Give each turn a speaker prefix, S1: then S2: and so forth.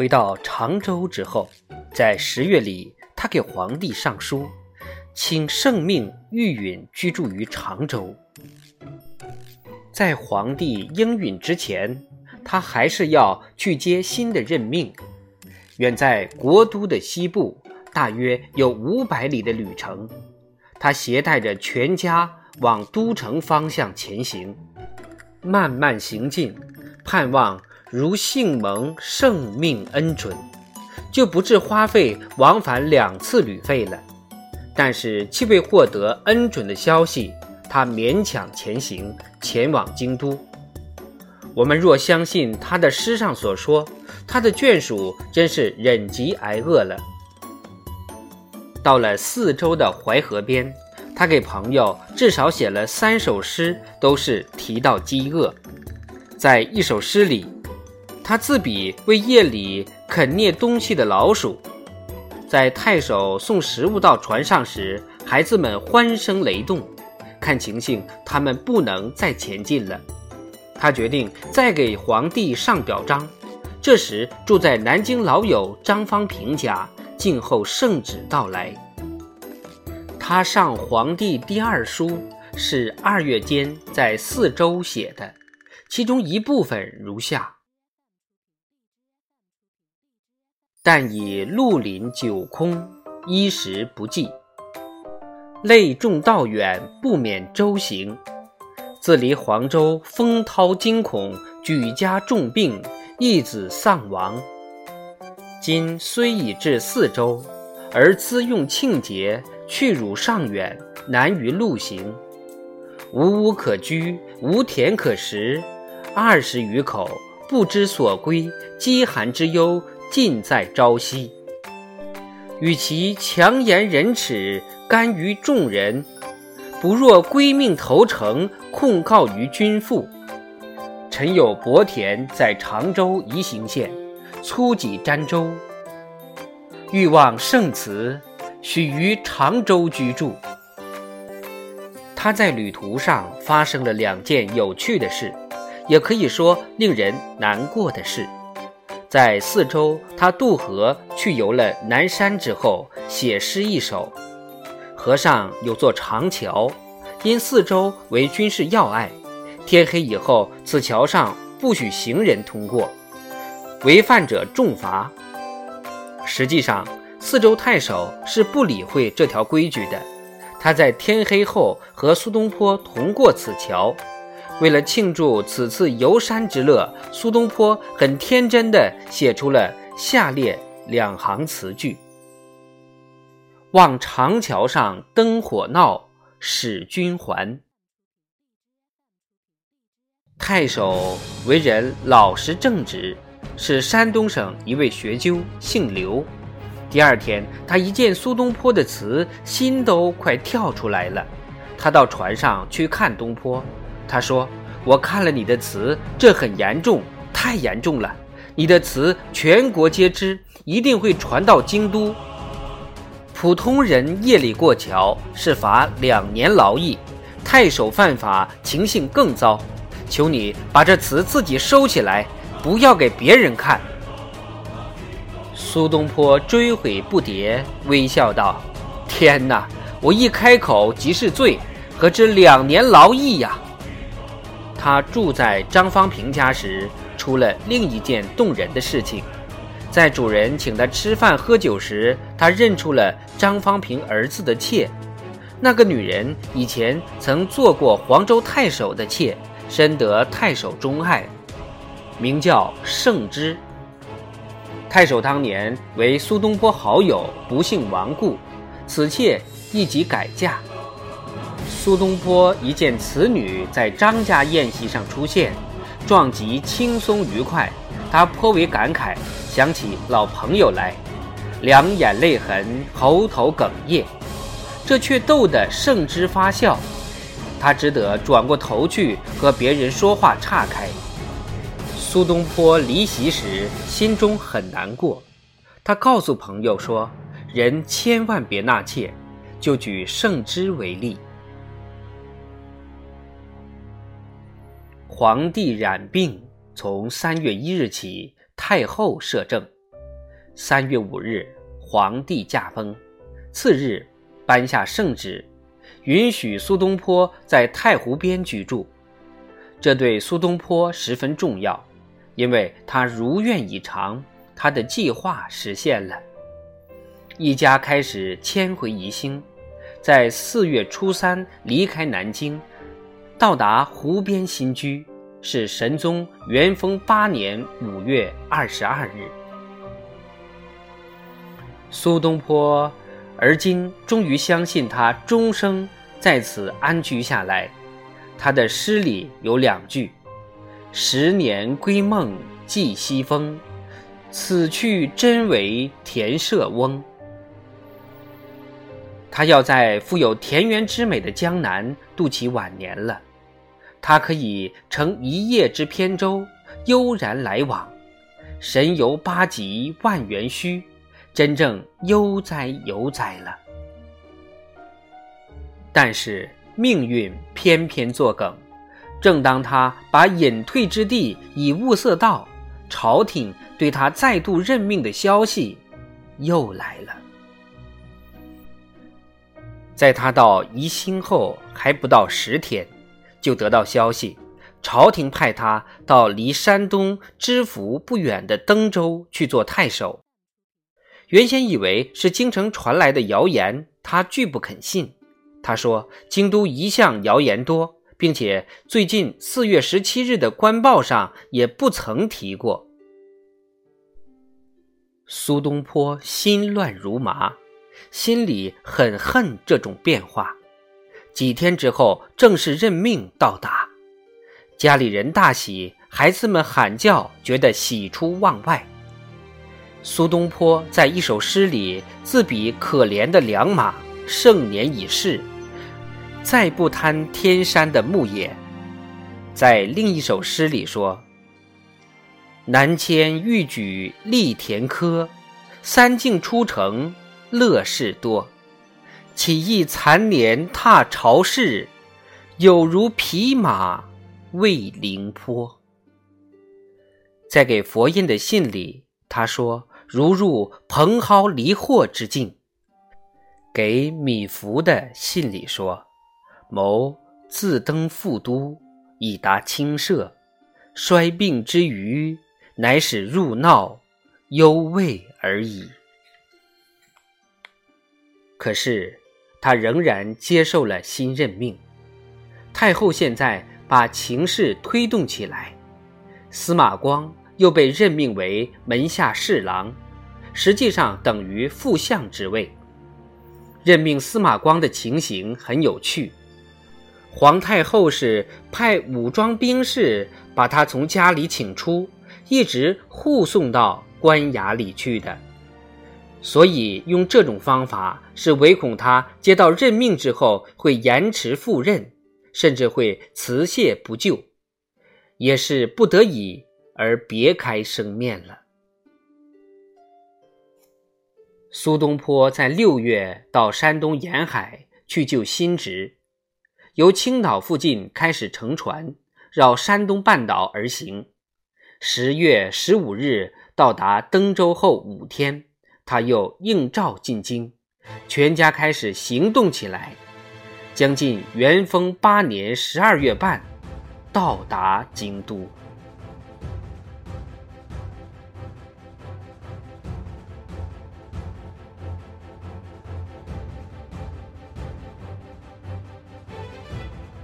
S1: 回到常州之后，在十月里，他给皇帝上书，请圣命御允居住于常州。在皇帝应允之前，他还是要去接新的任命。远在国都的西部，大约有五百里的旅程，他携带着全家往都城方向前行，慢慢行进，盼望。如幸蒙圣命恩准，就不致花费往返两次旅费了。但是，既未获得恩准的消息，他勉强前行，前往京都。我们若相信他的诗上所说，他的眷属真是忍饥挨饿了。到了四周的淮河边，他给朋友至少写了三首诗，都是提到饥饿。在一首诗里。他自比为夜里啃啮东西的老鼠，在太守送食物到船上时，孩子们欢声雷动。看情形，他们不能再前进了。他决定再给皇帝上表彰。这时，住在南京老友张方平家，静候圣旨到来。他上皇帝第二书是二月间在四周写的，其中一部分如下。但以绿林久空，衣食不济，累重道远，不免舟行。自离黄州，风涛惊恐，举家重病，一子丧亡。今虽已至四州，而资用庆节，去汝尚远，难于路行。无屋可居，无田可食，二十余口，不知所归，饥寒之忧。尽在朝夕。与其强颜忍耻，甘于众人，不若归命投诚，控告于君父。臣有薄田在常州宜兴县，粗己沾州，欲望圣祠，许于常州居住。他在旅途上发生了两件有趣的事，也可以说令人难过的事。在四周，他渡河去游了南山之后，写诗一首。河上有座长桥，因四周为军事要隘，天黑以后，此桥上不许行人通过，违犯者重罚。实际上，四周太守是不理会这条规矩的，他在天黑后和苏东坡同过此桥。为了庆祝此次游山之乐，苏东坡很天真的写出了下列两行词句：“望长桥上灯火闹，使君还。”太守为人老实正直，是山东省一位学究，姓刘。第二天，他一见苏东坡的词，心都快跳出来了。他到船上去看东坡。他说：“我看了你的词，这很严重，太严重了。你的词全国皆知，一定会传到京都。普通人夜里过桥是罚两年劳役，太守犯法，情形更糟。求你把这词自己收起来，不要给别人看。”苏东坡追悔不迭，微笑道：“天哪！我一开口即是罪，何止两年劳役呀！”他住在张方平家时，出了另一件动人的事情。在主人请他吃饭喝酒时，他认出了张方平儿子的妾。那个女人以前曾做过黄州太守的妾，深得太守钟爱，名叫盛之。太守当年为苏东坡好友，不幸亡故，此妾一即改嫁。苏东坡一见此女在张家宴席上出现，状极轻松愉快，他颇为感慨，想起老朋友来，两眼泪痕，喉头哽咽，这却逗得圣之发笑，他只得转过头去和别人说话岔开。苏东坡离席时心中很难过，他告诉朋友说：“人千万别纳妾。”就举圣之为例。皇帝染病，从三月一日起，太后摄政。三月五日，皇帝驾崩，次日颁下圣旨，允许苏东坡在太湖边居住。这对苏东坡十分重要，因为他如愿以偿，他的计划实现了。一家开始迁回宜兴，在四月初三离开南京，到达湖边新居，是神宗元丰八年五月二十二日。苏东坡，而今终于相信他终生在此安居下来。他的诗里有两句：“十年归梦寄西风，此去真为田舍翁。”他要在富有田园之美的江南度其晚年了。他可以乘一叶之扁舟，悠然来往，神游八极万元虚，真正悠哉悠哉了。但是命运偏偏作梗，正当他把隐退之地已物色到，朝廷对他再度任命的消息又来了。在他到宜兴后还不到十天，就得到消息，朝廷派他到离山东知府不远的登州去做太守。原先以为是京城传来的谣言，他拒不肯信。他说：“京都一向谣言多，并且最近四月十七日的官报上也不曾提过。”苏东坡心乱如麻。心里很恨这种变化。几天之后，正式任命到达，家里人大喜，孩子们喊叫，觉得喜出望外。苏东坡在一首诗里自比可怜的良马，盛年已逝，再不贪天山的牧野。在另一首诗里说：“南迁欲举力田科，三径出城。”乐事多，岂忆残年踏朝市，有如匹马喂灵坡。在给佛印的信里，他说如入蓬蒿离惑之境。给米芾的信里说，谋自登副都，以达清舍，衰病之余，乃使入闹，忧畏而已。可是，他仍然接受了新任命。太后现在把情势推动起来，司马光又被任命为门下侍郎，实际上等于副相之位。任命司马光的情形很有趣。皇太后是派武装兵士把他从家里请出，一直护送到官衙里去的。所以用这种方法是唯恐他接到任命之后会延迟赴任，甚至会辞谢不就，也是不得已而别开生面了。苏东坡在六月到山东沿海去救新职，由青岛附近开始乘船绕山东半岛而行，十月十五日到达登州后五天。他又应召进京，全家开始行动起来。将近元丰八年十二月半，到达京都。